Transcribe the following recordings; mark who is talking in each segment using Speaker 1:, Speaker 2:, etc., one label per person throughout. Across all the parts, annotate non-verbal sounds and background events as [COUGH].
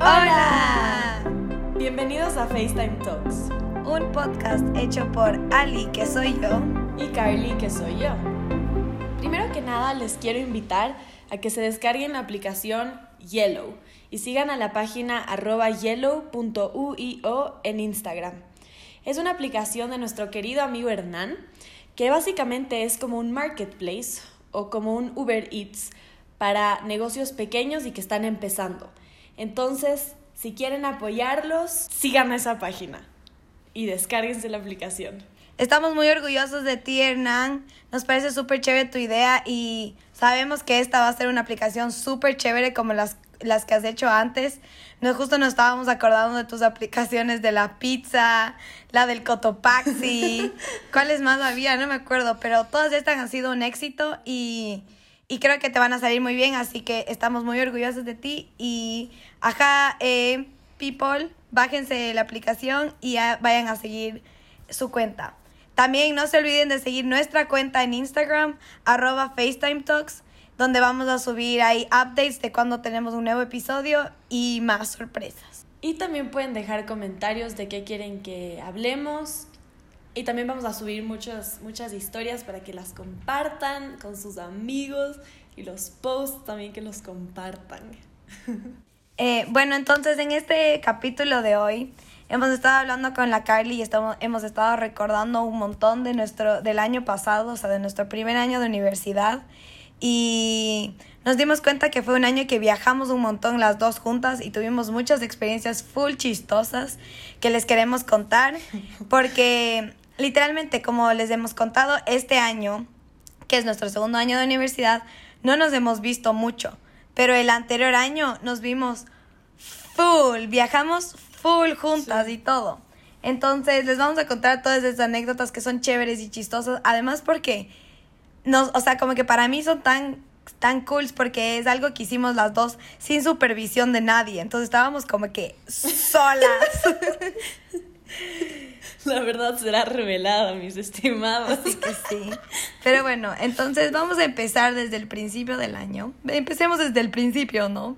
Speaker 1: Hola.
Speaker 2: Bienvenidos a FaceTime Talks.
Speaker 1: Un podcast hecho por Ali, que soy yo.
Speaker 2: Y Carly, que soy yo. Primero que nada, les quiero invitar a que se descarguen la aplicación Yellow y sigan a la página arroba yellow.uio en Instagram. Es una aplicación de nuestro querido amigo Hernán, que básicamente es como un marketplace o como un Uber Eats para negocios pequeños y que están empezando. Entonces, si quieren apoyarlos, sigan esa página y descárguense la aplicación.
Speaker 1: Estamos muy orgullosos de ti, Hernán. Nos parece súper chévere tu idea y sabemos que esta va a ser una aplicación súper chévere como las, las que has hecho antes. Nos justo nos estábamos acordando de tus aplicaciones de la pizza, la del Cotopaxi. [LAUGHS] ¿Cuáles más había? No me acuerdo, pero todas estas han sido un éxito y y creo que te van a salir muy bien, así que estamos muy orgullosos de ti y ajá, eh, people, bájense la aplicación y vayan a seguir su cuenta. También no se olviden de seguir nuestra cuenta en Instagram, arroba FaceTime donde vamos a subir ahí updates de cuando tenemos un nuevo episodio y más sorpresas.
Speaker 2: Y también pueden dejar comentarios de qué quieren que hablemos y también vamos a subir muchas, muchas historias para que las compartan con sus amigos y los posts también que los compartan. [LAUGHS]
Speaker 1: Eh, bueno, entonces en este capítulo de hoy hemos estado hablando con la Carly y estamos, hemos estado recordando un montón de nuestro, del año pasado, o sea, de nuestro primer año de universidad. Y nos dimos cuenta que fue un año que viajamos un montón las dos juntas y tuvimos muchas experiencias full chistosas que les queremos contar porque literalmente, como les hemos contado, este año, que es nuestro segundo año de universidad, no nos hemos visto mucho, pero el anterior año nos vimos full, viajamos full juntas y todo. Entonces, les vamos a contar todas esas anécdotas que son chéveres y chistosas, además porque nos, o sea, como que para mí son tan tan cool porque es algo que hicimos las dos sin supervisión de nadie. Entonces estábamos como que solas. [LAUGHS]
Speaker 2: La verdad será revelada, mis estimados.
Speaker 1: Así que sí. Pero bueno, entonces vamos a empezar desde el principio del año. Empecemos desde el principio, ¿no?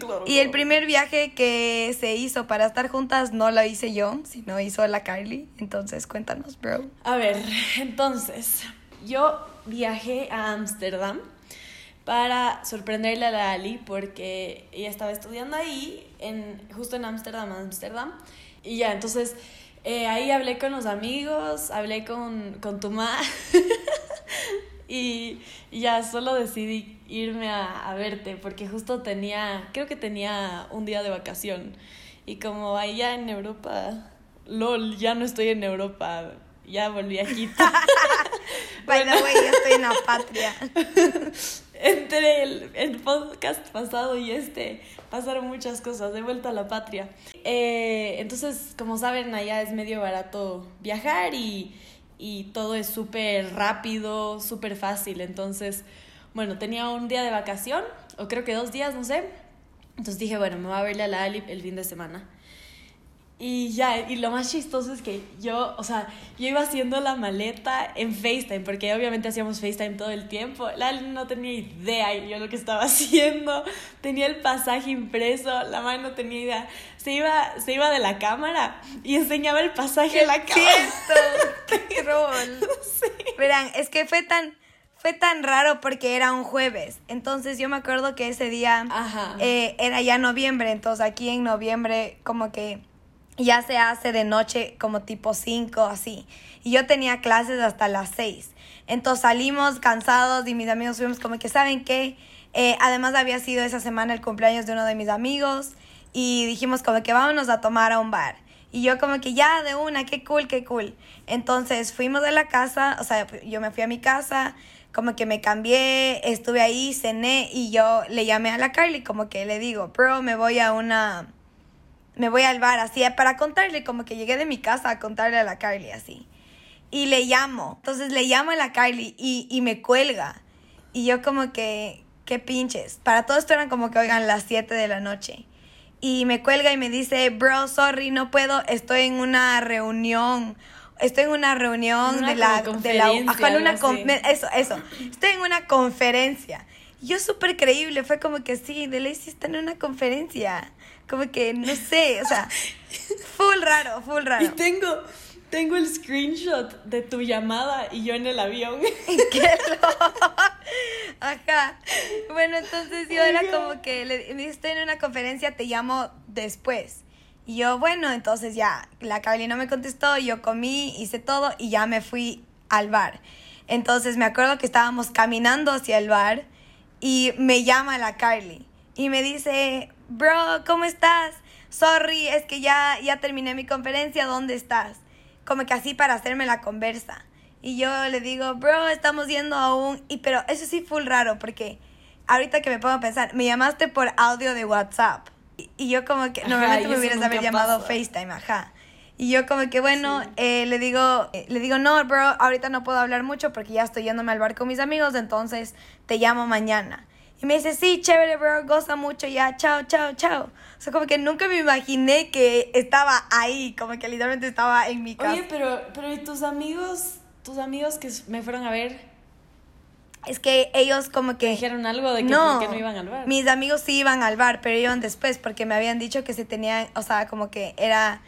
Speaker 2: Claro,
Speaker 1: y el primer viaje que se hizo para estar juntas no lo hice yo, sino hizo la Carly. Entonces cuéntanos, bro.
Speaker 2: A ver, entonces, yo viajé a Ámsterdam para sorprenderle a la Ali porque ella estaba estudiando ahí, en, justo en Ámsterdam, Ámsterdam. Y ya, entonces eh, ahí hablé con los amigos, hablé con, con tu mamá [LAUGHS] y, ya solo decidí irme a, a, verte porque justo tenía, creo que tenía un día de vacación y como allá en Europa, lol, ya no estoy en Europa, ya volví a Quito. [LAUGHS]
Speaker 1: bueno, güey, yo estoy en la patria. [LAUGHS]
Speaker 2: Entre el, el, podcast pasado y este pasaron muchas cosas, de vuelta a la patria. Eh, entonces, como saben, allá es medio barato viajar y, y todo es súper rápido, súper fácil. Entonces, bueno, tenía un día de vacación, o creo que dos días, no sé. Entonces dije, bueno, me voy a verle a la Ali el fin de semana. Y ya, y lo más chistoso es que yo, o sea, yo iba haciendo la maleta en FaceTime, porque obviamente hacíamos FaceTime todo el tiempo. La no tenía idea yo lo que estaba [LAUGHS] haciendo. Tenía el pasaje impreso, la madre no tenía idea. Se iba, se iba de la cámara y enseñaba el pasaje a la cámara.
Speaker 1: ¡Qué [LAUGHS] rol! Sí. Verán, es que fue tan, fue tan raro porque era un jueves. Entonces yo me acuerdo que ese día eh, era ya noviembre. Entonces aquí en noviembre como que ya se hace de noche como tipo 5, así. Y yo tenía clases hasta las 6. Entonces salimos cansados y mis amigos fuimos como que, ¿saben qué? Eh, además había sido esa semana el cumpleaños de uno de mis amigos y dijimos como que vámonos a tomar a un bar. Y yo como que ya de una, qué cool, qué cool. Entonces fuimos de la casa, o sea, yo me fui a mi casa, como que me cambié, estuve ahí, cené y yo le llamé a la Carly como que le digo, bro, me voy a una me voy al bar, así, para contarle, como que llegué de mi casa a contarle a la Carly, así. Y le llamo, entonces le llamo a la Carly y, y me cuelga. Y yo como que, qué pinches. Para todo esto eran como que, oigan, las 7 de la noche. Y me cuelga y me dice, bro, sorry, no puedo, estoy en una reunión. Estoy en una reunión de la... De la una eso, eso. Estoy en una conferencia. yo súper creíble, fue como que sí, de ley está en una conferencia. Como que, no sé, o sea, full raro, full raro.
Speaker 2: Y tengo, tengo el screenshot de tu llamada y yo en el avión. [LAUGHS]
Speaker 1: ¿Qué Ajá. Bueno, entonces yo era como que le me estoy en una conferencia, te llamo después. Y yo, bueno, entonces ya, la Carly no me contestó, yo comí, hice todo y ya me fui al bar. Entonces me acuerdo que estábamos caminando hacia el bar y me llama la Carly y me dice, bro, ¿cómo estás? Sorry, es que ya, ya terminé mi conferencia, ¿dónde estás? Como que así para hacerme la conversa. Y yo le digo, bro, estamos yendo aún. Y pero eso sí fue raro porque ahorita que me pongo a pensar, me llamaste por audio de WhatsApp. Y, yo como que normalmente me hubieras haber llamado FaceTime, ajá. Y yo como que bueno, eh, le digo, eh, le digo, no, bro, ahorita no puedo hablar mucho porque ya estoy yéndome al bar con mis amigos, entonces te llamo mañana. Y me dice, sí, chévere, bro, goza mucho, ya, chao, chao, chao. O sea, como que nunca me imaginé que estaba ahí, como que literalmente estaba en mi casa.
Speaker 2: Oye, pero, pero ¿y tus amigos, tus amigos que me fueron a ver?
Speaker 1: Es que ellos como que...
Speaker 2: ¿Dijeron algo de que no, no iban al bar?
Speaker 1: Mis amigos sí iban al bar, pero iban después porque me habían dicho que se tenían, o sea, como que era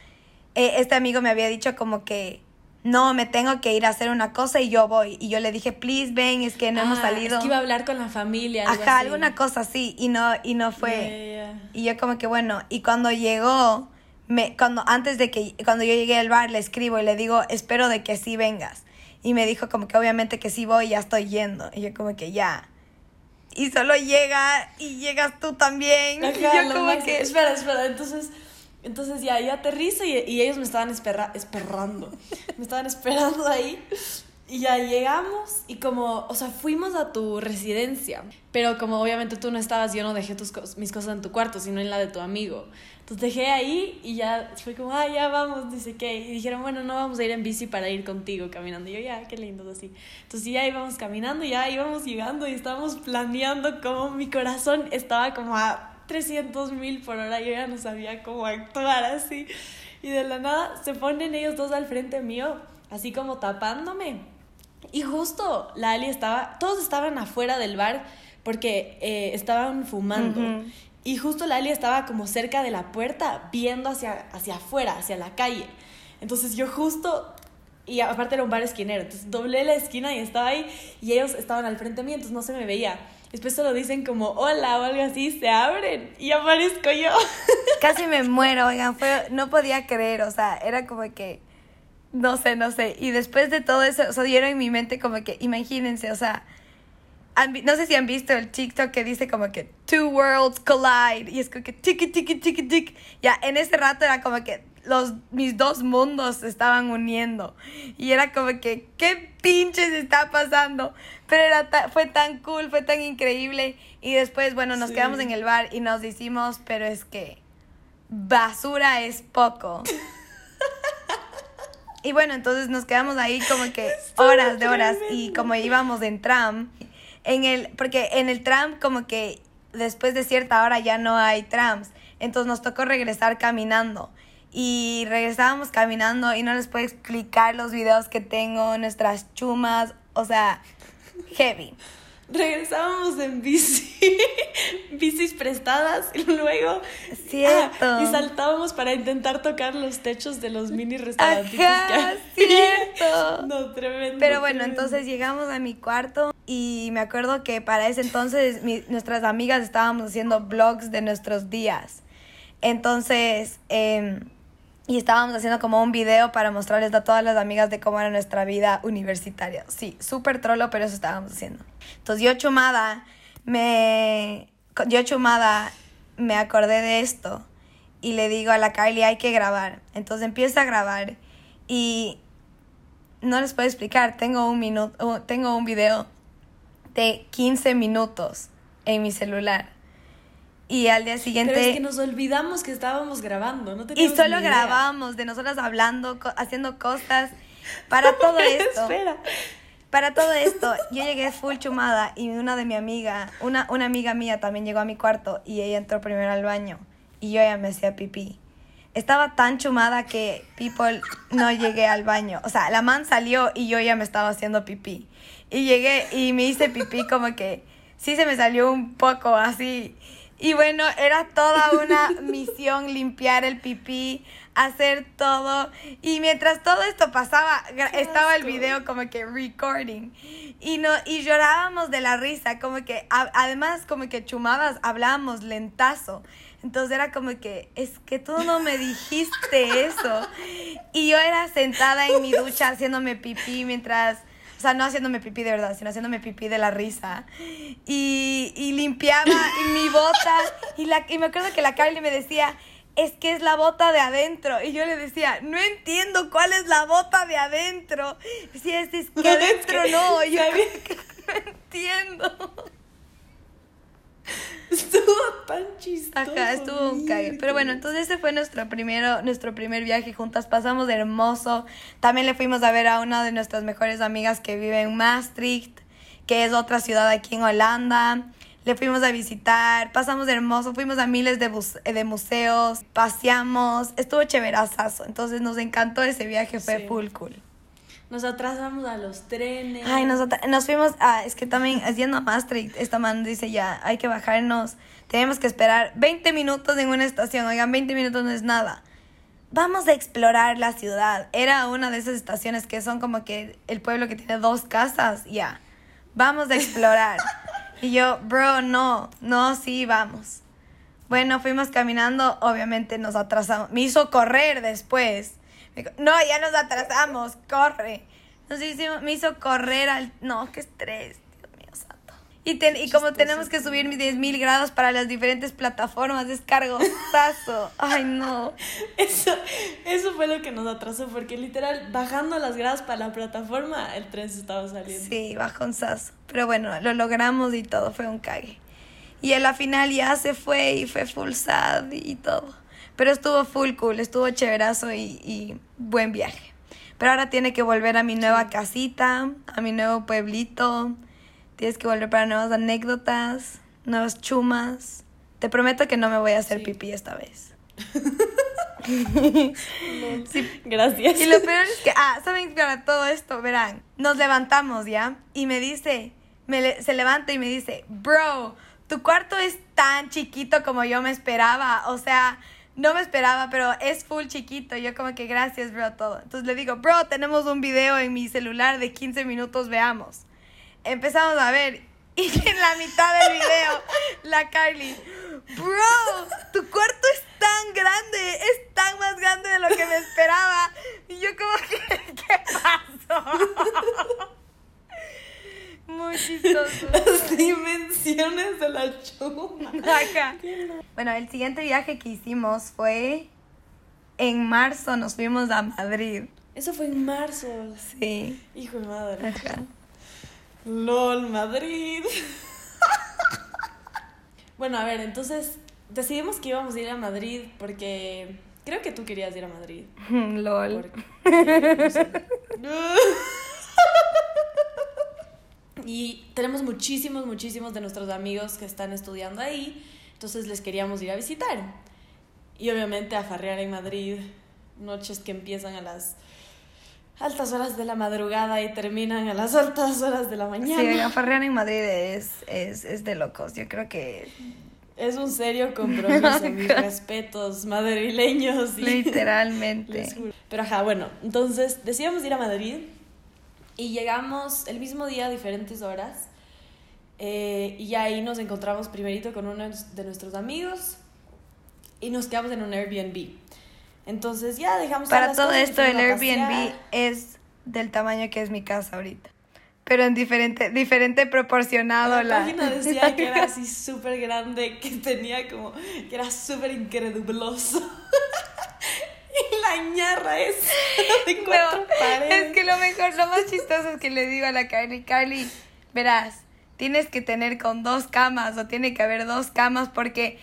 Speaker 1: eh, este amigo me había dicho como que no, me tengo que ir a hacer una cosa y yo voy. Y yo le dije, please, ven, es que no hemos ah, salido.
Speaker 2: Es que iba a hablar con la familia.
Speaker 1: Ajá, alguna cosa así. Y no, y no fue. Y yo como que bueno, y cuando llegó, me, cuando, antes de que, cuando yo llegué al bar, le escribo y le digo, espero de que sí vengas. Y me dijo como que obviamente que sí voy, ya estoy yendo. Y yo como que ya. Y solo llega y llegas tú también. [LAUGHS] y yo como que...
Speaker 2: Espera, espera, entonces entonces ya, yo aterrizo y, y ellos me estaban espera, esperando. [LAUGHS] me estaban esperando ahí. Y ya llegamos y como, o sea, fuimos a tu residencia, pero como obviamente tú no estabas, yo no dejé tus, mis cosas en tu cuarto, sino en la de tu amigo. Entonces dejé ahí y ya fue como, ah, ya vamos, dice que. Y dijeron, bueno, no vamos a ir en bici para ir contigo caminando. Y yo, ya, qué lindo, así. Entonces ya íbamos caminando, ya íbamos llegando y estábamos planeando cómo mi corazón estaba como a 300 mil por hora, yo ya no sabía cómo actuar así. Y de la nada se ponen ellos dos al frente mío, así como tapándome. Y justo la Ali estaba, todos estaban afuera del bar porque eh, estaban fumando. Y justo la Ali estaba como cerca de la puerta, viendo hacia, hacia afuera, hacia la calle. Entonces yo justo y aparte era un bar esquinero, entonces doblé la esquina y estaba ahí y ellos estaban al frente mío, entonces no se me veía. Después solo dicen como hola o algo así, se abren y aparezco yo. [LAUGHS]
Speaker 1: Casi me muero, oigan, fue, no podía creer, o sea, era como que, no sé, no sé. Y después de todo eso, o dieron en mi mente como que, imagínense, o sea, no sé si han visto el TikTok que dice como que two worlds collide y es como que tiki tiki tiki tiki. Ya, en ese rato era como que los, mis dos mundos se estaban uniendo. Y era como que, ¿qué pinches está pasando? Pero era fue tan cool, fue tan increíble. Y después, bueno, nos quedamos en el bar y nos decimos, pero es que basura es poco. [LAUGHS] y bueno, entonces nos quedamos ahí como que horas de horas. Y como íbamos en tram, en el, porque en el tram como que después de cierta hora ya no hay trams. Entonces nos tocó regresar caminando y regresábamos caminando y no les puedo explicar los videos que tengo, nuestras chumas, o sea, heavy.
Speaker 2: Regresábamos en bici, [LAUGHS] bicis prestadas y luego
Speaker 1: cierto.
Speaker 2: Ah, y saltábamos para intentar tocar los techos de los mini restaurantes.
Speaker 1: Cierto. [LAUGHS]
Speaker 2: no, tremendo.
Speaker 1: Pero bueno, entonces llegamos a mi cuarto y me acuerdo que para ese entonces nuestras amigas estábamos haciendo vlogs de nuestros días. Entonces, eh, y estábamos haciendo como un video para mostrarles a todas las amigas de cómo era nuestra vida universitaria. Sí, súper trolo, pero eso estábamos haciendo. Entonces yo chumada, me... Yo chumada, me acordé de esto y le digo a la Kylie, hay que grabar. Entonces empieza a grabar y no les puedo explicar, tengo un minuto, tengo un video de 15 minutos en mi celular y al día siguiente...
Speaker 2: Pero es que nos olvidamos que estábamos grabando, ¿no?
Speaker 1: Y solo grabamos de nosotras hablando, haciendo cosas. Para [LAUGHS] todo esto...
Speaker 2: Espera.
Speaker 1: Para todo esto, yo llegué full chumada y una de mi amiga, una, una amiga mía también llegó a mi cuarto y ella entró primero al baño y yo ya me hacía pipí. Estaba tan chumada que people no llegué al baño. O sea, la man salió y yo ya me estaba haciendo pipí. Y llegué y me hice pipí como que sí se me salió un poco así. Y bueno, era toda una misión limpiar el pipí, hacer todo. Y mientras todo esto pasaba, estaba el video como que recording. Y, no, y llorábamos de la risa, como que además como que chumadas, hablábamos lentazo. Entonces era como que, es que tú no me dijiste eso. Y yo era sentada en mi ducha haciéndome pipí mientras sea, no haciéndome pipí de verdad, sino haciéndome pipí de la risa. Y, y limpiaba mi bota. Y, la, y me acuerdo que la Carly me decía, es que es la bota de adentro. Y yo le decía, no entiendo cuál es la bota de adentro. Decía, es, es que adentro no. Yo no entiendo. [LAUGHS]
Speaker 2: Estuvo tan chistoso.
Speaker 1: Acá estuvo un cague. Pero bueno, entonces ese fue nuestro, primero, nuestro primer viaje juntas. Pasamos de hermoso. También le fuimos a ver a una de nuestras mejores amigas que vive en Maastricht, que es otra ciudad aquí en Holanda. Le fuimos a visitar, pasamos de hermoso, fuimos a miles de, de museos, paseamos, estuvo chéverazazo. Entonces nos encantó ese viaje, fue full cool.
Speaker 2: Nos atrasamos a los trenes.
Speaker 1: Ay, nos, nos fuimos a, es que también, haciendo Maastricht, esta man dice ya, hay que bajarnos, tenemos que esperar 20 minutos en una estación, oigan, 20 minutos no es nada. Vamos a explorar la ciudad. Era una de esas estaciones que son como que el pueblo que tiene dos casas, ya. Vamos a explorar. [LAUGHS] y yo, bro, no, no, sí, vamos. Bueno, fuimos caminando, obviamente nos atrasamos. Me hizo correr después no, ya nos atrasamos, corre. Nos hicimos, me hizo correr al... No, qué estrés, Dios mío santo. Y, y como tenemos que subir mis 10.000 grados para las diferentes plataformas, descargosazo. [LAUGHS] Ay, no.
Speaker 2: Eso, eso fue lo que nos atrasó, porque literal, bajando las gradas para la plataforma, el tren se estaba saliendo.
Speaker 1: Sí, bajonzazo. Pero bueno, lo logramos y todo, fue un cague. Y en la final ya se fue y fue full sad y todo. Pero estuvo full cool, estuvo chéverazo y, y buen viaje. Pero ahora tiene que volver a mi nueva casita, a mi nuevo pueblito. Tienes que volver para nuevas anécdotas, nuevas chumas. Te prometo que no me voy a hacer pipí esta vez. [LAUGHS]
Speaker 2: Gracias.
Speaker 1: Y lo peor es que, ah, saben para todo esto, verán, nos levantamos ya y me dice, me se levanta y me dice, bro, tu cuarto es tan chiquito como yo me esperaba. O sea, no me esperaba, pero es full chiquito. Yo como que gracias, bro, todo. Entonces le digo, bro, tenemos un video en mi celular de 15 minutos, veamos. Empezamos a ver y [LAUGHS] en la mitad del video, la Carly, bro, tu cuarto es tan grande, es tan más grande de lo que me esperaba. Y yo como que, [LAUGHS] ¿qué pasó? [LAUGHS] Muy [LAUGHS] chistoso.
Speaker 2: Las dimensiones de la chuma.
Speaker 1: Bueno, el siguiente viaje que hicimos fue en marzo, nos fuimos a Madrid.
Speaker 2: Eso fue en marzo.
Speaker 1: Sí.
Speaker 2: Hijo de madre. LOL, Madrid. bueno, a ver, entonces decidimos que íbamos a ir a Madrid porque creo que tú querías ir a Madrid. [LAUGHS]
Speaker 1: LOL. [LAUGHS]
Speaker 2: Y tenemos muchísimos, muchísimos de nuestros amigos que están estudiando ahí, entonces les queríamos ir a visitar. Y obviamente a farrear en Madrid, noches que empiezan a las altas horas de la madrugada y terminan a las altas horas de la mañana.
Speaker 1: Sí, a farrear en Madrid es, es, es de locos, yo creo que...
Speaker 2: Es un serio [LAUGHS] compromiso, mis respetos madrileños.
Speaker 1: Literalmente. [LAUGHS]
Speaker 2: Pero ajá, bueno, entonces decidimos ir a Madrid y llegamos el mismo día a diferentes horas. Eh, y ahí nos encontramos primerito con uno de nuestros amigos y nos quedamos en un Airbnb. Entonces ya dejamos...
Speaker 1: Para todo esto el Airbnb es del tamaño que es mi casa ahorita. Pero en diferente, diferente proporcionado
Speaker 2: la... La página [LAUGHS] decía que era así súper grande, que tenía como... que era súper increduloso. [LAUGHS] La ñarra es [LAUGHS] de cuatro
Speaker 1: Es que lo mejor, lo más chistoso es que le digo a la Carly, Carly, verás, tienes que tener con dos camas o tiene que haber dos camas porque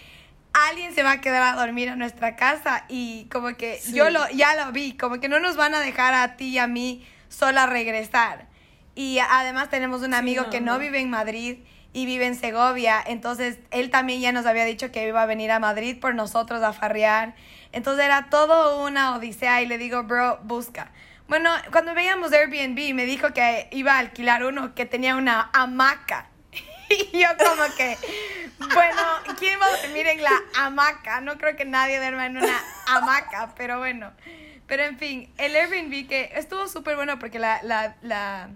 Speaker 1: alguien se va a quedar a dormir a nuestra casa y como que yo lo ya lo vi, como que no nos van a dejar a ti y a mí sola regresar. Y además tenemos un amigo que no vive en Madrid y vive en Segovia, entonces él también ya nos había dicho que iba a venir a Madrid por nosotros a farrear. Entonces era todo una odisea y le digo, bro, busca. Bueno, cuando veíamos Airbnb me dijo que iba a alquilar uno que tenía una hamaca. [LAUGHS] y yo como que, bueno, ¿quién va a dormir en la hamaca? No creo que nadie duerma en una hamaca, pero bueno. Pero en fin, el Airbnb que estuvo súper bueno porque la, la, la,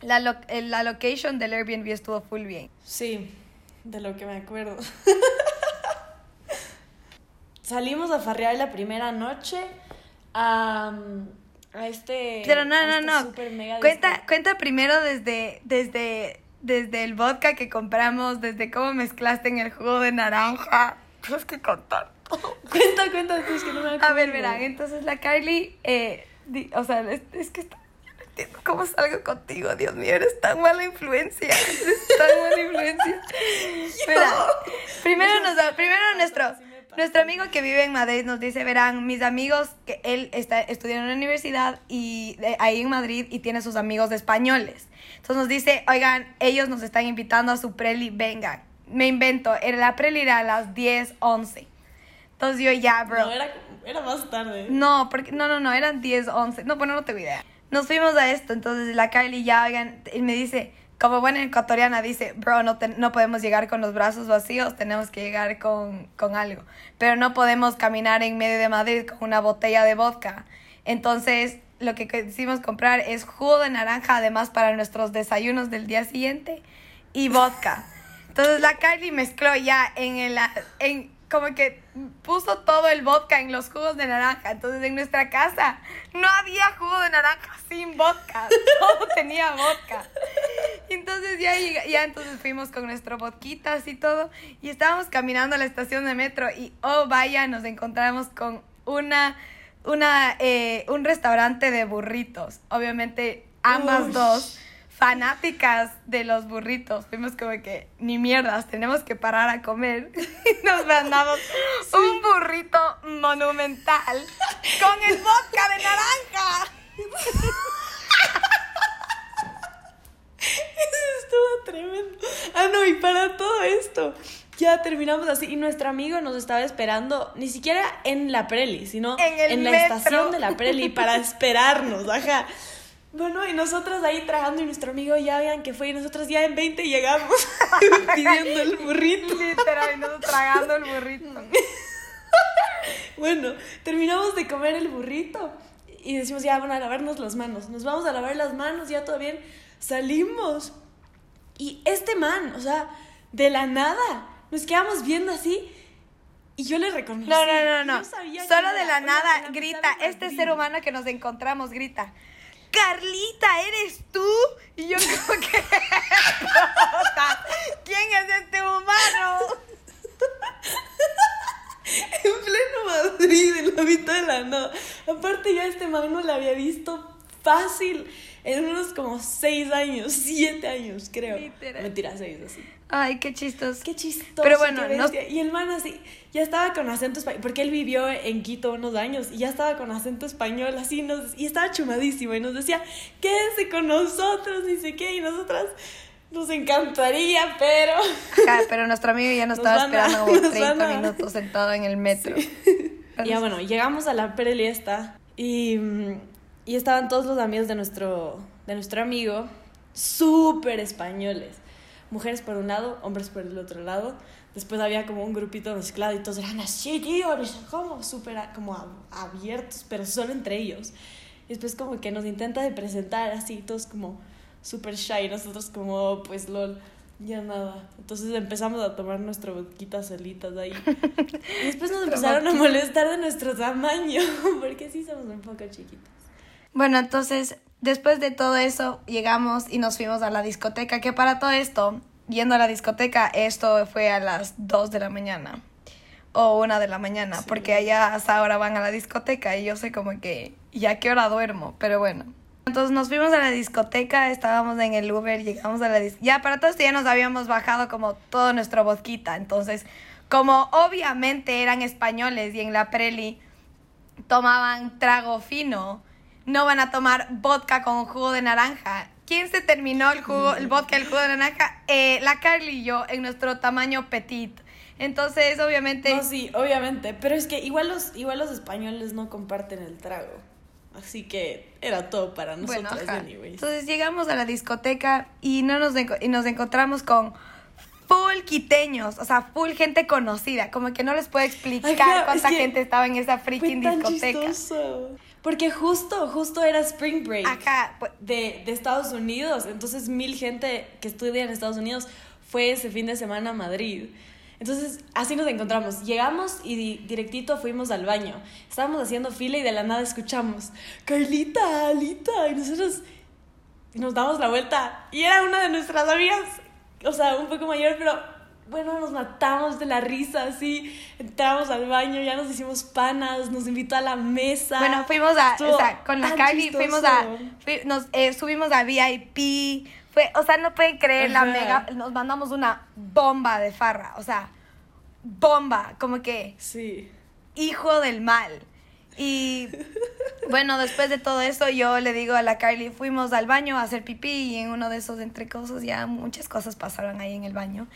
Speaker 1: la, la location del Airbnb estuvo full bien.
Speaker 2: Sí, de lo que me acuerdo. [LAUGHS] Salimos a farrear la primera noche a, a este...
Speaker 1: Pero no, no, este no. Cuenta, cuenta primero desde, desde, desde el vodka que compramos, desde cómo mezclaste en el jugo de naranja. Tienes que contar. [LAUGHS]
Speaker 2: cuenta, cuenta, es que no me acuerdo.
Speaker 1: A ver, verán, entonces la Carly, eh, o sea, es, que está cómo salgo contigo, Dios mío, eres tan mala influencia, eres tan mala influencia. [LAUGHS] Espera, primero, nos da, primero nuestro, nuestro amigo que vive en Madrid nos dice, verán, mis amigos, que él está estudiando en la universidad y ahí en Madrid y tiene sus amigos españoles. Entonces nos dice, oigan, ellos nos están invitando a su preli, vengan. Me invento, la preli era a las 10, 11. Entonces yo ya, bro.
Speaker 2: No, era, era más tarde.
Speaker 1: No, porque, no, no, no, eran 10, 11. No, bueno, no tengo idea. Nos fuimos a esto, entonces la Kylie ya, oigan, y me dice, como buena ecuatoriana dice, bro, no, no podemos llegar con los brazos vacíos, tenemos que llegar con, con algo. Pero no podemos caminar en medio de Madrid con una botella de vodka. Entonces, lo que quisimos comprar es jugo de naranja, además para nuestros desayunos del día siguiente, y vodka. Entonces la Kylie mezcló ya en el, en, como que puso todo el vodka en los jugos de naranja. Entonces en nuestra casa no había jugo de naranja sin vodka. Todo [LAUGHS] tenía vodka. Entonces ya, ya entonces fuimos con nuestro vodquitas y todo. Y estábamos caminando a la estación de metro y oh vaya, nos encontramos con una, una, eh, un restaurante de burritos. Obviamente ambas dos fanáticas de los burritos. Fuimos como que, ni mierdas, tenemos que parar a comer. [LAUGHS] Y nos mandamos un burrito monumental con el vodka de naranja. [LAUGHS]
Speaker 2: Eso estuvo tremendo. Ah, no, y para todo esto, ya terminamos así. Y nuestro amigo nos estaba esperando, ni siquiera en la preli, sino en, la estación de la preli para [LAUGHS] esperarnos. Ajá. Bueno, y nosotros ahí trabajando y nuestro amigo ya vean que fue y nosotros ya en 20 llegamos [LAUGHS] pidiendo el burrito.
Speaker 1: Literal, nosotros tragando el burrito. [LAUGHS]
Speaker 2: bueno, terminamos de comer el burrito y decimos ya, van a lavarnos las manos. Nos vamos a lavar las manos, ya todo bien. Salimos. Y este man, o sea, de la nada, nos quedamos viendo así. Y yo le reconocí.
Speaker 1: No, no, no, no. Solo de la nada grita, este ser humano que nos encontramos grita. Carlita, ¿eres tú? Y yo como [LAUGHS] que, [LAUGHS] ¿quién es este humano? [LAUGHS]
Speaker 2: en pleno Madrid, en la mitad de la nada. Aparte ya este man no la había visto fácil en unos como seis años, siete años, creo. Mentira, seis, así.
Speaker 1: Ay, qué chistoso.
Speaker 2: Qué chistoso. Pero bueno, y el man así, ya estaba con acento español, porque él vivió en Quito unos años y ya estaba con acento español, así, nos, y estaba chumadísimo y nos decía, quédense con nosotros, y sé qué, y nosotras nos encantaría, pero... [LAUGHS]
Speaker 1: pero nuestro amigo ya nos, estaba esperando [LAUGHS] como 30 minutos sentado en el metro. [LAUGHS]
Speaker 2: Ya bueno, llegamos a la preliesta y, y estaban todos los amigos de nuestro, de nuestro amigo, súper españoles mujeres por un lado, hombres por el otro lado. Después había como un grupito mezclado y todos eran así, tío, como súper como abiertos, pero solo entre ellos. Y después como que nos intenta de presentar así, todos como súper shy, nosotros como, pues, lol, ya nada. Entonces empezamos a tomar nuestra boquita solitas ahí. Y después nos empezaron a molestar de nuestro tamaño, [LAUGHS] porque sí somos un poco chiquitos.
Speaker 1: Bueno, entonces Después de todo eso, llegamos y nos fuimos a la discoteca, que para todo esto, yendo a la discoteca, esto fue a las 2 de la mañana o 1 de la mañana, porque allá hasta ahora van a la discoteca y yo sé como que ya qué hora duermo, pero bueno. Entonces nos fuimos a la discoteca, estábamos en el Uber, llegamos a la discoteca. Ya para todo esto ya nos habíamos bajado como todo nuestro vodquita, entonces como obviamente eran españoles y en la preli tomaban trago fino, no van a tomar vodka con jugo de naranja. ¿Quién se terminó el jugo, el vodka, el jugo de naranja? Eh, la Carly y yo, en nuestro tamaño petit. Entonces, obviamente.
Speaker 2: No, sí, obviamente. Pero es que igual los, igual los españoles no comparten el trago. Así que era todo para nosotros,
Speaker 1: bueno, Entonces llegamos a la discoteca y, no nos, y nos encontramos con full quiteños, o sea, full gente conocida. Como que no les puedo explicar cuánta gente estaba en esa freaking discoteca.
Speaker 2: Porque justo, justo era Spring Break Acá, pues, de, de Estados Unidos. Entonces, mil gente que estudia en Estados Unidos fue ese fin de semana a Madrid. Entonces, así nos encontramos. Llegamos y directito fuimos al baño. Estábamos haciendo fila y de la nada escuchamos, Carlita, Alita. Y nosotros nos damos la vuelta. Y era una de nuestras amigas, o sea, un poco mayor, pero bueno, nos matamos de la risa, así. Entramos al baño, ya nos hicimos panas, nos invitó a la mesa.
Speaker 1: Bueno, fuimos a, o sea, con la Carly fuimos a, nos eh, subimos a VIP. Fue, o sea, no pueden creer la mega, nos mandamos una bomba de farra, o sea, bomba, como que.
Speaker 2: Sí.
Speaker 1: Hijo del mal. Y bueno, después de todo eso, yo le digo a la Carly, fuimos al baño a hacer pipí y en uno de esos entre cosas ya muchas cosas pasaron ahí en el baño.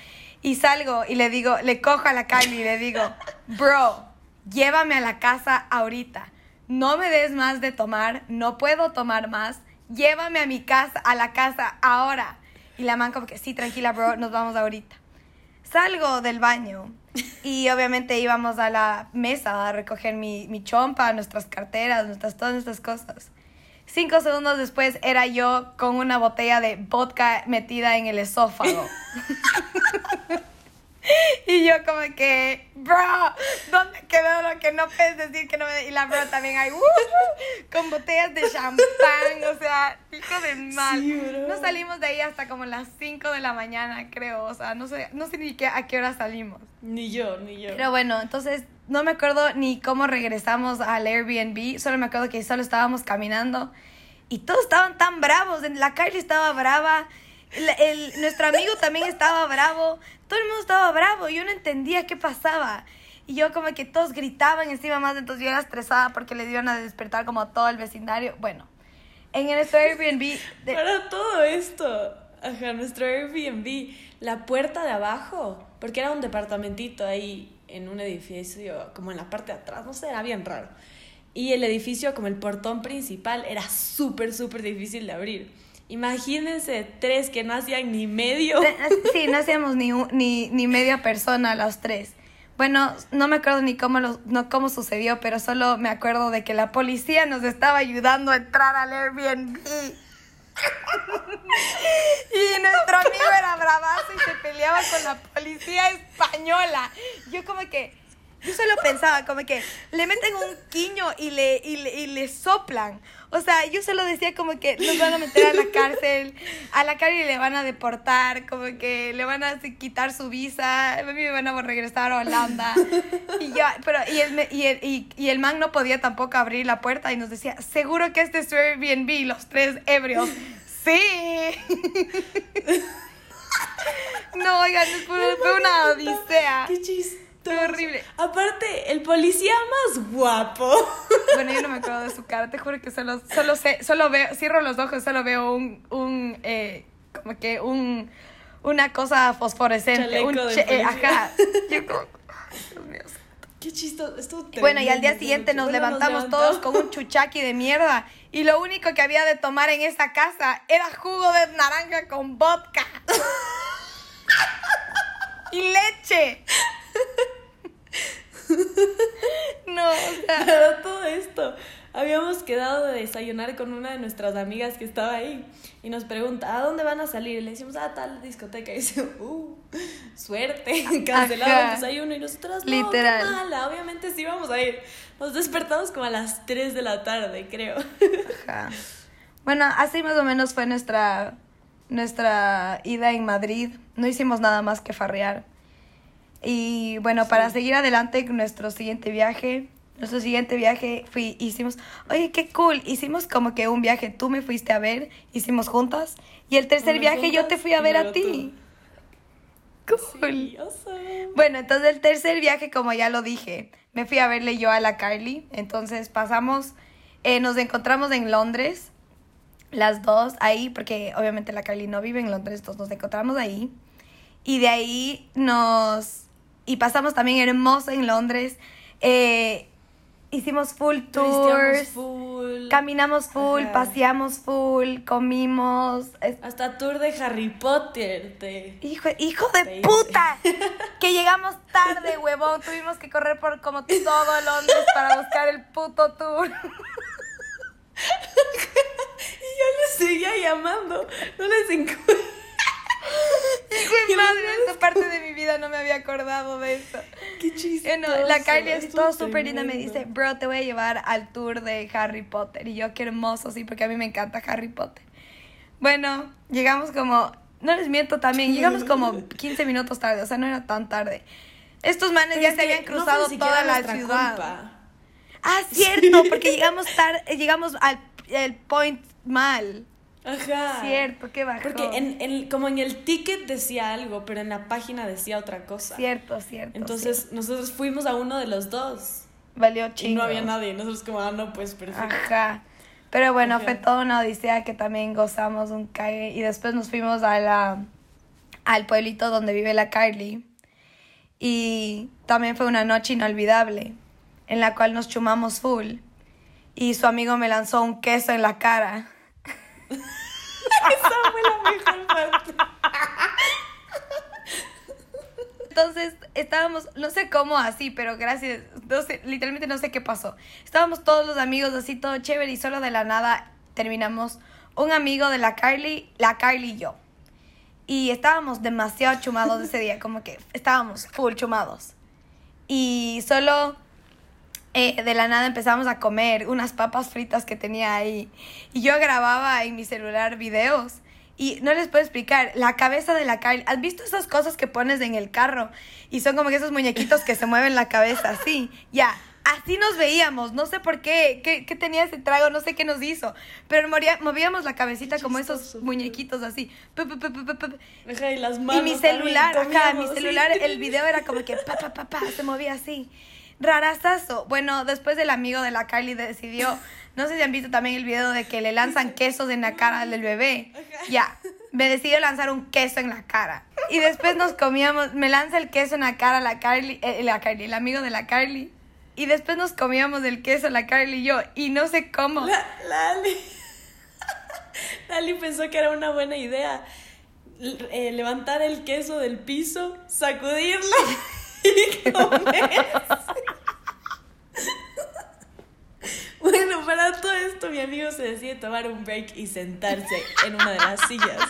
Speaker 1: Y salgo y le digo, le cojo a la Kylie y le digo, bro, llévame a la casa ahorita. No me des más de tomar, no puedo tomar más. Llévame a mi casa, a la casa ahora. Y la man como que, sí, tranquila, bro, nos vamos ahorita. Salgo del baño y obviamente íbamos a la mesa a recoger mi, mi chompa, nuestras carteras, nuestras, todas nuestras cosas. Cinco segundos después era yo con una botella de vodka metida en el esófago. [LAUGHS] [LAUGHS] y yo como que, bro, ¿dónde quedó lo que no puedes decir que no me... Y la bro también hay, con botellas de champán, o sea, hijo de mal. no salimos de ahí hasta como las 5 de la mañana, creo, o sea, no sé, no sé ni qué, a qué hora salimos.
Speaker 2: Ni yo, ni yo.
Speaker 1: Pero bueno, entonces no me acuerdo ni cómo regresamos al Airbnb, solo me acuerdo que solo estábamos caminando y todos estaban tan bravos, la Kylie estaba brava, el, nuestro amigo también estaba bravo, todo el mundo estaba bravo, yo no entendía qué pasaba. Y yo como que todos gritaban encima más, entonces yo era estresada porque le iban a despertar como todo el vecindario. Bueno, en nuestro Airbnb...
Speaker 2: Para todo esto, ajá, nuestro Airbnb, la puerta de abajo, porque era un departamentito ahí en un edificio, como en la parte de atrás, no sé, era bien raro. Y el edificio, como el portón principal, era súper, súper difícil de abrir. Imagínense tres que no hacían ni medio.
Speaker 1: Sí, no hacíamos ni, ni, ni media persona los tres. Bueno, no me acuerdo ni cómo, no, cómo sucedió, pero solo me acuerdo de que la policía nos estaba ayudando a entrar al Airbnb. [LAUGHS] y nuestro amigo era bravazo y se peleaba con la policía española. Yo como que, yo solo pensaba como que le meten un quiño y le, y le, y le soplan. O sea, yo solo decía como que nos van a meter a la cárcel, a la cárcel y le van a deportar, como que le van a quitar su visa, a mí me van a regresar a Holanda. Y ya, pero, y el, y, el, y, y el man no podía tampoco abrir la puerta y nos decía, seguro que este es Airbnb, los tres ebrios. Sí. [LAUGHS] No, oigan, fue, fue una odisea.
Speaker 2: Qué chiste.
Speaker 1: Fue horrible.
Speaker 2: Aparte, el policía más guapo. [LAUGHS]
Speaker 1: Bueno, yo no me acuerdo de su cara, te juro que solo, solo sé, solo veo, cierro los ojos, solo veo un, un, eh, como que un, una cosa fosforescente. un eh, ajá. [LAUGHS] Yo como, Dios mío.
Speaker 2: Qué chistoso. Esto
Speaker 1: bueno, y al día siguiente nos levantamos todos con un [LAUGHS] chuchaqui de mierda. Y lo único que había de tomar en esa casa era jugo de naranja con vodka. y leche. [LAUGHS] no, o
Speaker 2: sea. [LAUGHS] todo esto. Habíamos quedado de desayunar con una de nuestras amigas que estaba ahí y nos pregunta, ¿a dónde van a salir? Y le decimos, a tal discoteca. Y dice, [LAUGHS] uh, suerte, cancelado el desayuno. Y nosotros, no, Literal. mala, obviamente sí vamos a ir. Nos despertamos como a las 3 de la tarde, creo.
Speaker 1: Ajá. Bueno, así más o menos fue nuestra, nuestra ida en Madrid. No hicimos nada más que farrear. Y bueno, para seguir adelante con nuestro siguiente viaje, nuestro siguiente viaje fui, hicimos, oye, qué cool, hicimos como que un viaje, tú me fuiste a ver, hicimos juntas, y el tercer viaje yo te fui a ver a ti. Cool. Bueno, entonces el tercer viaje, como ya lo dije, me fui a verle yo a la Carly, entonces pasamos, eh, nos encontramos en Londres, las dos ahí, porque obviamente la Carly no vive en Londres, entonces nos encontramos ahí, y de ahí nos y pasamos también hermoso en Londres. Eh, hicimos full tours. Full. Caminamos full, paseamos full, comimos.
Speaker 2: Hasta tour de Harry Potter. Te...
Speaker 1: Hijo, hijo de puta. [LAUGHS] que llegamos tarde, huevón. Tuvimos que correr por como todo Londres para buscar el puto tour. [LAUGHS]
Speaker 2: y yo les seguía llamando. No les encuentro.
Speaker 1: Hijo madre, esta parte de mi vida no me había acordado de eso.
Speaker 2: Qué chiste.
Speaker 1: la Kylie es todo súper linda. Me dice, bro, te voy a llevar al tour de Harry Potter. Y yo, qué hermoso, sí, porque a mí me encanta Harry Potter. Bueno, llegamos como, no les miento también, llegamos como 15 minutos tarde, o sea, no era tan tarde. Estos manes ya se habían cruzado toda la ciudad. Ah, cierto, porque llegamos tarde, llegamos al el point mal.
Speaker 2: Ajá.
Speaker 1: Cierto, qué bajó.
Speaker 2: Porque en, en, como en el ticket decía algo, pero en la página decía otra cosa.
Speaker 1: Cierto, cierto.
Speaker 2: Entonces nosotros fuimos a uno de los dos.
Speaker 1: Valió chingo.
Speaker 2: Y no había nadie. Nosotros como, ah, no, pues perfecto.
Speaker 1: Ajá. Pero bueno, fue toda una odisea que también gozamos un cague. Y después nos fuimos a la, al pueblito donde vive la Carly. Y también fue una noche inolvidable, en la cual nos chumamos full. Y su amigo me lanzó un queso en la cara. [LAUGHS]
Speaker 2: Esa fue la mejor parte.
Speaker 1: Entonces estábamos, no sé cómo así, pero gracias, literalmente no sé qué pasó. Estábamos todos los amigos así, todo chévere y solo de la nada terminamos un amigo de la Carly, la Carly y yo. Y estábamos demasiado chumados ese día, como que estábamos full chumados. Y solo eh, de la nada empezamos a comer unas papas fritas que tenía ahí. Y yo grababa en mi celular videos. Y no les puedo explicar, la cabeza de la Kylie. ¿Has visto esas cosas que pones en el carro? Y son como que esos muñequitos que se mueven la cabeza así. Ya, así nos veíamos. No sé por qué, qué, qué tenía ese trago, no sé qué nos hizo. Pero movíamos la cabecita como esos muñequitos así.
Speaker 2: y, las manos
Speaker 1: y mi celular, acá, mi celular, el video era como que pa, pa, pa, pa, se movía así rarazazo. Bueno, después el amigo de la Kylie decidió, [LAUGHS] no sé si han visto también el video de que le lanzan [LAUGHS] quesos en la cara del bebé. Ya, me decidió lanzar un queso en la cara. Y después nos comíamos, me lanza el queso en la cara la Kylie, eh, la Kylie, el amigo de la Kylie. Y después nos comíamos el queso la Kylie y yo. Y no sé cómo.
Speaker 2: La, Lali. [LAUGHS] Lali pensó que era una buena idea. Eh, levantar el queso del piso, sacudirlo Bueno, para todo esto mi amigo se decide tomar un break y sentarse en una de las sillas.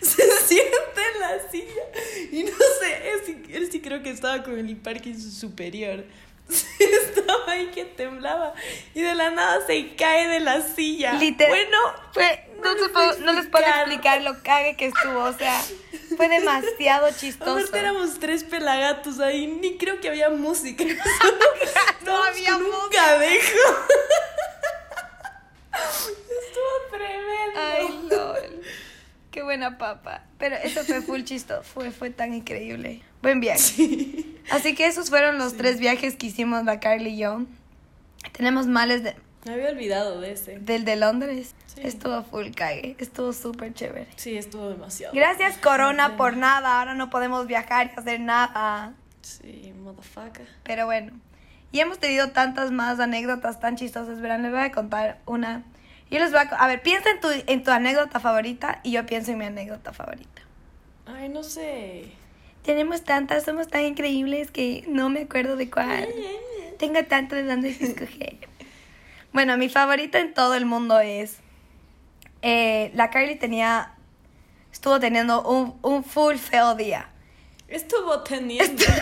Speaker 2: Se siente en la silla y no sé, él sí, creo que estaba con el Parkinson superior. Estaba ahí que temblaba y de la nada se cae de la silla.
Speaker 1: Literal. Bueno, fue, no, no les puedo explicar lo cague que estuvo, o sea, fue demasiado [LAUGHS] chistoso.
Speaker 2: Aparte éramos tres pelagatos ahí, ni creo que había música. [LAUGHS]
Speaker 1: no había música. [LAUGHS]
Speaker 2: Estuvo tremendo.
Speaker 1: Ay, lol. Qué buena papa. Pero eso fue full chistoso. Fue, fue tan increíble. Buen viaje. Así que esos fueron los tres viajes que hicimos la Carly y yo. Tenemos males de...
Speaker 2: Me había olvidado de ese.
Speaker 1: Del de Londres. Estuvo full cague. Estuvo súper chévere.
Speaker 2: Sí, estuvo demasiado.
Speaker 1: Gracias, Corona, por nada. Ahora no podemos viajar y hacer nada.
Speaker 2: Sí, motherfucker.
Speaker 1: Pero bueno. Y hemos tenido tantas más anécdotas tan chistosas. Verán, les voy a contar una. Yo les voy a... A ver, piensa en tu, en tu anécdota favorita y yo pienso en mi anécdota favorita.
Speaker 2: Ay, no sé.
Speaker 1: Tenemos tantas, somos tan increíbles que no me acuerdo de cuál. Tengo tanto de dónde escoger. Bueno, mi favorita en todo el mundo es eh, la Kylie tenía, estuvo teniendo un, un full feo día.
Speaker 2: Estuvo teniendo. [LAUGHS]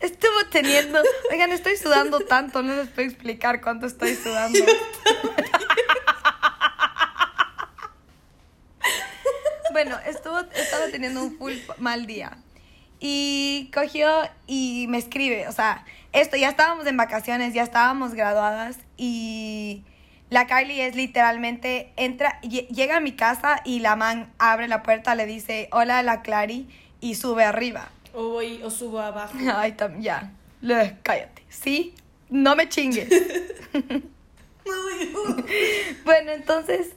Speaker 1: Estuvo teniendo. Oigan, estoy sudando tanto, no les puedo explicar cuánto estoy sudando. [LAUGHS] bueno, estuvo, estaba teniendo un full mal día. Y cogió y me escribe, o sea, esto, ya estábamos en vacaciones, ya estábamos graduadas y la Kylie es literalmente, entra, llega a mi casa y la man abre la puerta, le dice, hola la Clary y sube arriba.
Speaker 2: O voy, o subo abajo. [LAUGHS]
Speaker 1: Ay, ya, cállate, ¿sí? No me chingues. [LAUGHS] [LAUGHS] bueno, entonces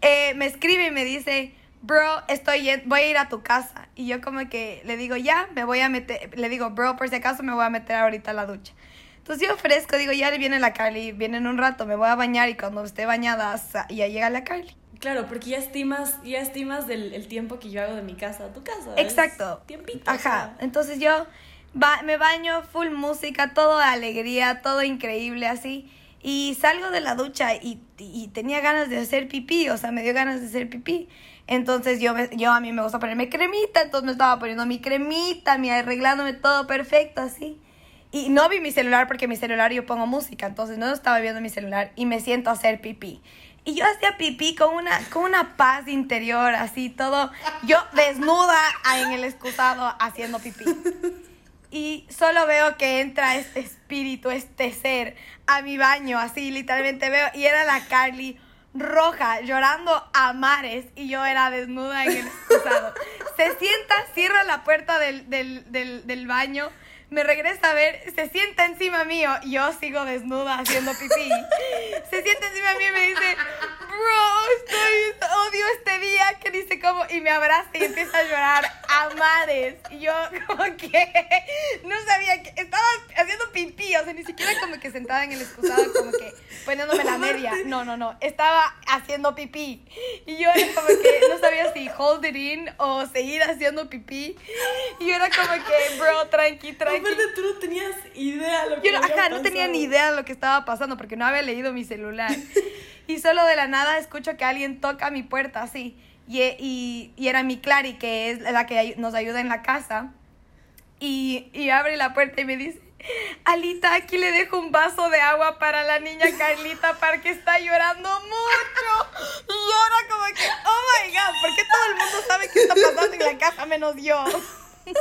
Speaker 1: eh, me escribe y me dice, bro, estoy voy a ir a tu casa. Y yo como que le digo, ya, me voy a meter, le digo, bro, por si acaso me voy a meter ahorita a la ducha. Entonces yo ofrezco, digo, ya viene la Carly, viene en un rato, me voy a bañar y cuando esté bañada ya llega la Carly.
Speaker 2: Claro, porque ya estimas, ya estimas del el tiempo que yo hago de mi casa a tu casa.
Speaker 1: Exacto. Tiempito. Ajá. Entonces yo me baño, full música, todo alegría, todo increíble así. Y salgo de la ducha y, y, tenía ganas de hacer pipí, o sea, me dio ganas de hacer pipí. Entonces yo, yo a mí me gusta ponerme cremita, entonces me estaba poniendo mi cremita, mi arreglándome todo perfecto así. Y no vi mi celular porque mi celular yo pongo música, entonces no estaba viendo mi celular y me siento a hacer pipí. Y yo hacía pipí con una, con una paz interior, así todo, yo desnuda en el excusado haciendo pipí. Y solo veo que entra este espíritu, este ser, a mi baño, así literalmente veo, y era la Carly roja, llorando a mares, y yo era desnuda en el excusado. [LAUGHS] Se sienta, cierra la puerta del, del, del, del baño me regresa a ver, se sienta encima mío, yo sigo desnuda haciendo pipí. [LAUGHS] Se sienta encima mío y me dice, bro, estoy, odio este día, que dice cómo, y me abraza y empieza a llorar a mares. Y yo como que no sabía que estaba haciendo pipí, o sea, ni siquiera como que sentada en el excusado, como que poniéndome la media. No, no, no, estaba haciendo pipí. Y yo era como que no sabía si hold it in o seguir haciendo pipí. Y yo era como que, bro, tranqui, tranqui
Speaker 2: aparte tú no tenías idea lo que
Speaker 1: Yo no, no tenía ni idea de lo que estaba pasando porque no había leído mi celular. Y solo de la nada escucho que alguien toca mi puerta así. Y, y, y era mi Clary, que es la que nos ayuda en la casa. Y, y abre la puerta y me dice, Alita, aquí le dejo un vaso de agua para la niña Carlita para que está llorando mucho. Y llora como que, oh my god, ¿por qué todo el mundo sabe qué está pasando en la casa menos yo? [LAUGHS]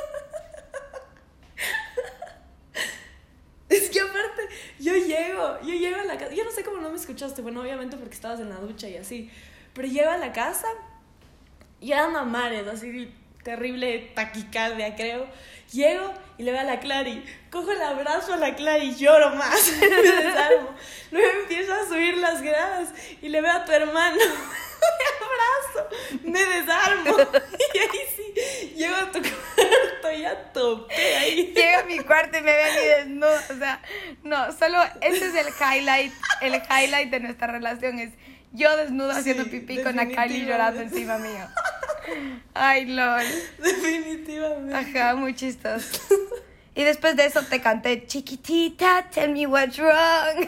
Speaker 2: Es que aparte, yo llego, yo llego a la casa, yo no sé cómo no me escuchaste, bueno, obviamente porque estabas en la ducha y así, pero llego a la casa y eran amares, así terrible taquicardia, creo. Llego y le veo a la Clary, cojo el abrazo a la Clary y lloro más. [LAUGHS] Luego empiezo a subir las gradas y le veo a tu hermano, abrazo, me desarmo. [LAUGHS] Y ahí sí, llego a tu ya topé ahí.
Speaker 1: Llega a mi cuarto y me ve ahí desnudo. O sea, no, solo ese es el highlight. El highlight de nuestra relación es yo desnudo haciendo pipí con a Kylie llorando encima mío. Ay, lol.
Speaker 2: Definitivamente.
Speaker 1: Ajá, muy chistoso. Y después de eso te canté, chiquitita, tell me what's wrong.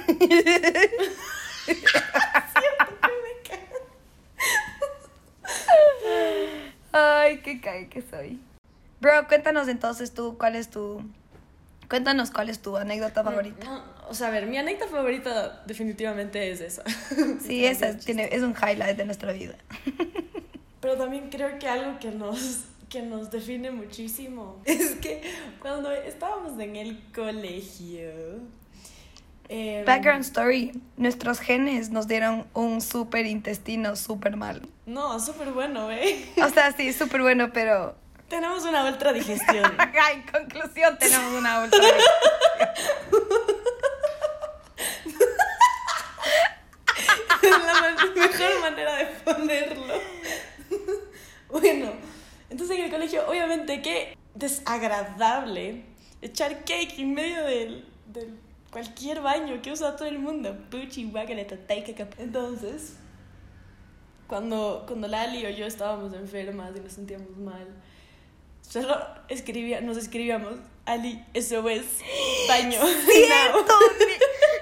Speaker 1: [LAUGHS] Ay, qué cae que soy. Bro, cuéntanos entonces tú, ¿cuál es tu... Cuéntanos cuál es tu anécdota favorita.
Speaker 2: o sea, a ver, mi anécdota favorita definitivamente es esa. [LAUGHS]
Speaker 1: Sí, esa tiene, es un highlight de nuestra vida. [LAUGHS]
Speaker 2: Pero también creo que algo que nos, que nos define muchísimo [LAUGHS] es que cuando estábamos en el colegio...
Speaker 1: Em, Background story, nuestros genes nos dieron un súper intestino súper mal.
Speaker 2: No, súper bueno, ¿eh?
Speaker 1: O sea, sí, súper bueno, pero [LAUGHS]
Speaker 2: tenemos una ultra digestión. [LAUGHS]
Speaker 1: en conclusión, tenemos una ultra digestión. [LAUGHS]
Speaker 2: es la mejor manera de ponerlo. bueno, entonces en el colegio, obviamente, qué desagradable echar cake en medio del, del cualquier baño que usa todo el mundo. Puchi, Entonces, cuando, cuando Lali o yo estábamos enfermas y nos sentíamos mal, Solo escribía, nos escribíamos Ali, eso es baño. [LAUGHS] [LAUGHS]
Speaker 1: ¡Cierto!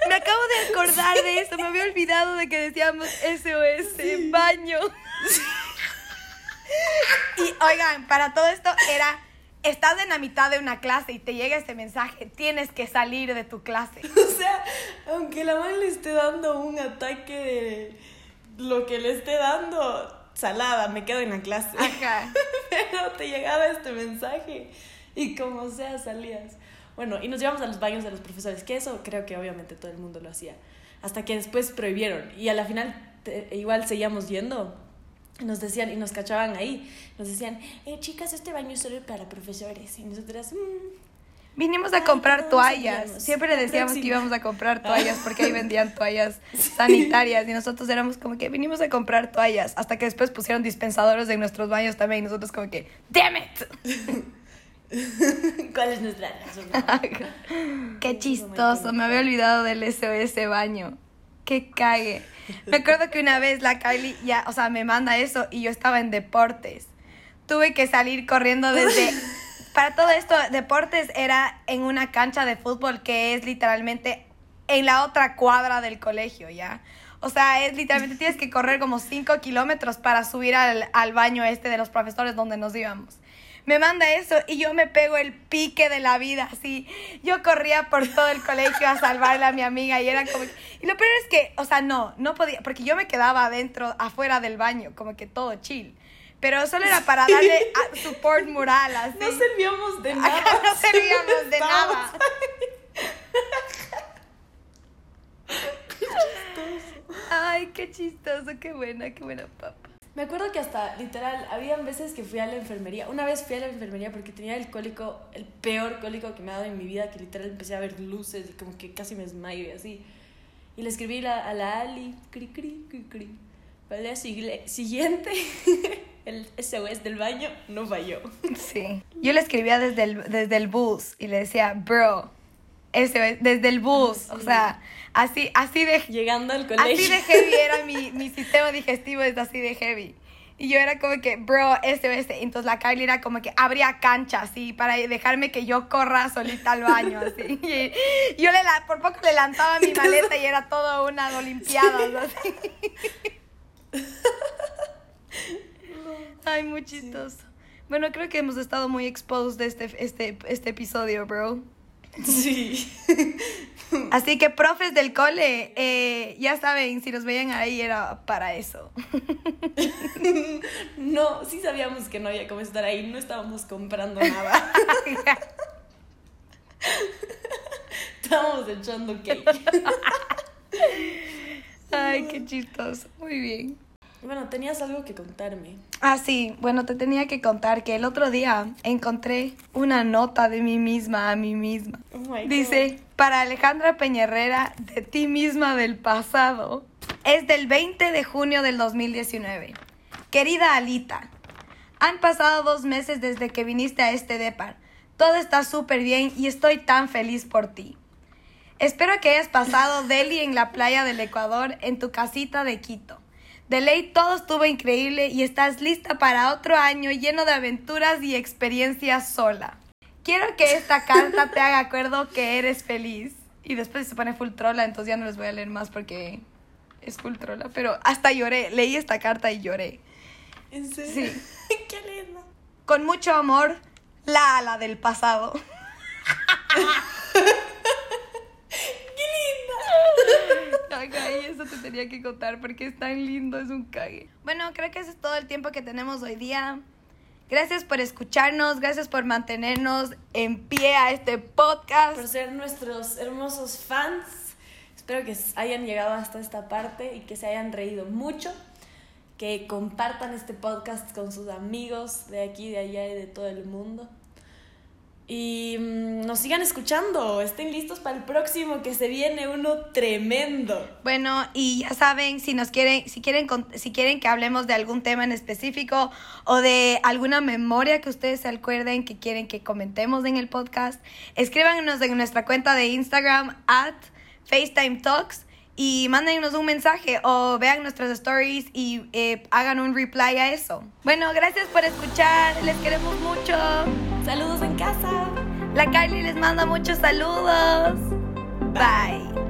Speaker 1: Me, acabo de acordar de eso. Me había olvidado de que decíamos SOS, baño. [LAUGHS] Y oigan, para todo esto era, estás en la mitad de una clase y te llega este mensaje, tienes que salir de tu clase. [LAUGHS]
Speaker 2: O sea, aunque la madre le esté dando un ataque de lo que le esté dando, salada, me quedo en la clase.
Speaker 1: Ajá. [LAUGHS]
Speaker 2: Pero te llegaba este mensaje y como sea salías. Bueno, y nos llevamos a los baños de los profesores, que eso creo que obviamente todo el mundo lo hacía. Hasta que después prohibieron y a la final igual seguíamos yendo. Nos decían, y nos cachaban ahí, nos decían, eh, chicas, este baño es solo para profesores. Y nosotras, mmm,
Speaker 1: Vinimos a comprar toallas. Siempre le decíamos que íbamos a comprar toallas porque ahí vendían [LAUGHS] toallas sanitarias y nosotros éramos como que vinimos a comprar toallas hasta que después pusieron dispensadores en nuestros baños también y nosotros como que, damn it. [LAUGHS]
Speaker 2: ¿Cuál es nuestra
Speaker 1: razón? [LAUGHS] Qué chistoso, me había olvidado del SOS baño. Qué cague. Me acuerdo que una vez la Kylie ya, o sea, me manda eso y yo estaba en deportes. Tuve que salir corriendo desde [LAUGHS] para todo esto, deportes era en una cancha de fútbol que es literalmente en la otra cuadra del colegio, ¿ya? O sea, es literalmente tienes que correr como 5 kilómetros para subir al, al baño este de los profesores donde nos íbamos me manda eso y yo me pego el pique de la vida, así. Yo corría por todo el colegio a salvarle a mi amiga y era como... Y lo peor es que, o sea, no, no podía, porque yo me quedaba adentro, afuera del baño, como que todo chill. Pero solo era para darle [LAUGHS] support moral, así.
Speaker 2: No servíamos de nada.
Speaker 1: no servíamos de nada. Ay, qué chistoso, qué buena, qué buena papa.
Speaker 2: Me acuerdo que hasta, literal, habían veces que fui a la enfermería. Una vez fui a la enfermería porque tenía el cólico, el peor cólico que me ha dado en mi vida, que literal empecé a ver luces y como que casi me desmayo y así. Y le escribí a la Ali, cri, cri, cri, cri. Para [LAUGHS] el día siguiente el SOS del baño no falló. [LAUGHS]
Speaker 1: Sí. Yo le escribía desde el, desde el bus y le decía, bro, SOS, desde el bus. O sea, así, así de. [LAUGHS]
Speaker 2: Llegando al colegio.
Speaker 1: Así de heavy era mi, mi sistema digestivo, es así de heavy. Y yo era como que, bro, SOS. Entonces la Kylie era como que abría cancha, así, para dejarme que yo corra solita al baño, así. [LAUGHS] Y yo le la, por poco le lanzaba mi maleta y era todo una olimpiada, así. [LAUGHS] Ay, muy chistoso. Bueno, creo que hemos estado muy exposed de este, este, este episodio, bro.
Speaker 2: Sí. [LAUGHS]
Speaker 1: Así que profes del cole, eh, ya saben, si nos veían ahí era para eso. [LAUGHS]
Speaker 2: No, sí sabíamos que no había cómo estar ahí, no estábamos comprando nada. [LAUGHS] Estábamos echando cake.
Speaker 1: Ay, qué chistoso. Muy bien.
Speaker 2: Bueno, tenías algo que contarme.
Speaker 1: Ah, sí. Bueno, te tenía que contar que el otro día encontré una nota de mí misma a mí misma. Oh Dice, para Alejandra Peñerrera, de ti misma del pasado. Es del 20 de junio del 2019. Querida Alita, han pasado dos meses desde que viniste a este depar. Todo está súper bien y estoy tan feliz por ti. Espero que hayas pasado Delhi en la playa del Ecuador en tu casita de Quito. De ley todo estuvo increíble y estás lista para otro año lleno de aventuras y experiencias sola. Quiero que esta [LAUGHS] carta te haga acuerdo que eres feliz. Y después se pone full trola, entonces ya no les voy a leer más porque es full trola. Pero hasta lloré, leí esta carta y lloré.
Speaker 2: ¿En serio?
Speaker 1: Sí. [LAUGHS]
Speaker 2: Qué lindo.
Speaker 1: Con mucho amor, la ala del pasado. [LAUGHS] eso te tenía que contar porque es tan lindo, es un cague. Bueno, creo que ese es todo el tiempo que tenemos hoy día. Gracias por escucharnos, gracias por mantenernos en pie a este podcast.
Speaker 2: Por ser nuestros hermosos fans. Espero que hayan llegado hasta esta parte y que se hayan reído mucho. Que compartan este podcast con sus amigos de aquí, de allá y de todo el mundo. Y mm, nos sigan escuchando, estén listos para el próximo que se viene uno tremendo.
Speaker 1: Bueno, y ya saben, si nos quieren, si quieren, si quieren que hablemos de algún tema en específico o de alguna memoria que ustedes se acuerden que quieren que comentemos en el podcast, escríbanos en nuestra cuenta de Instagram at FaceTime Talks y mándenos un mensaje o vean nuestras stories y eh, hagan un reply a eso. Bueno, gracias por escuchar, les queremos mucho.
Speaker 2: Saludos en casa.
Speaker 1: La Kylie les manda muchos saludos. Bye.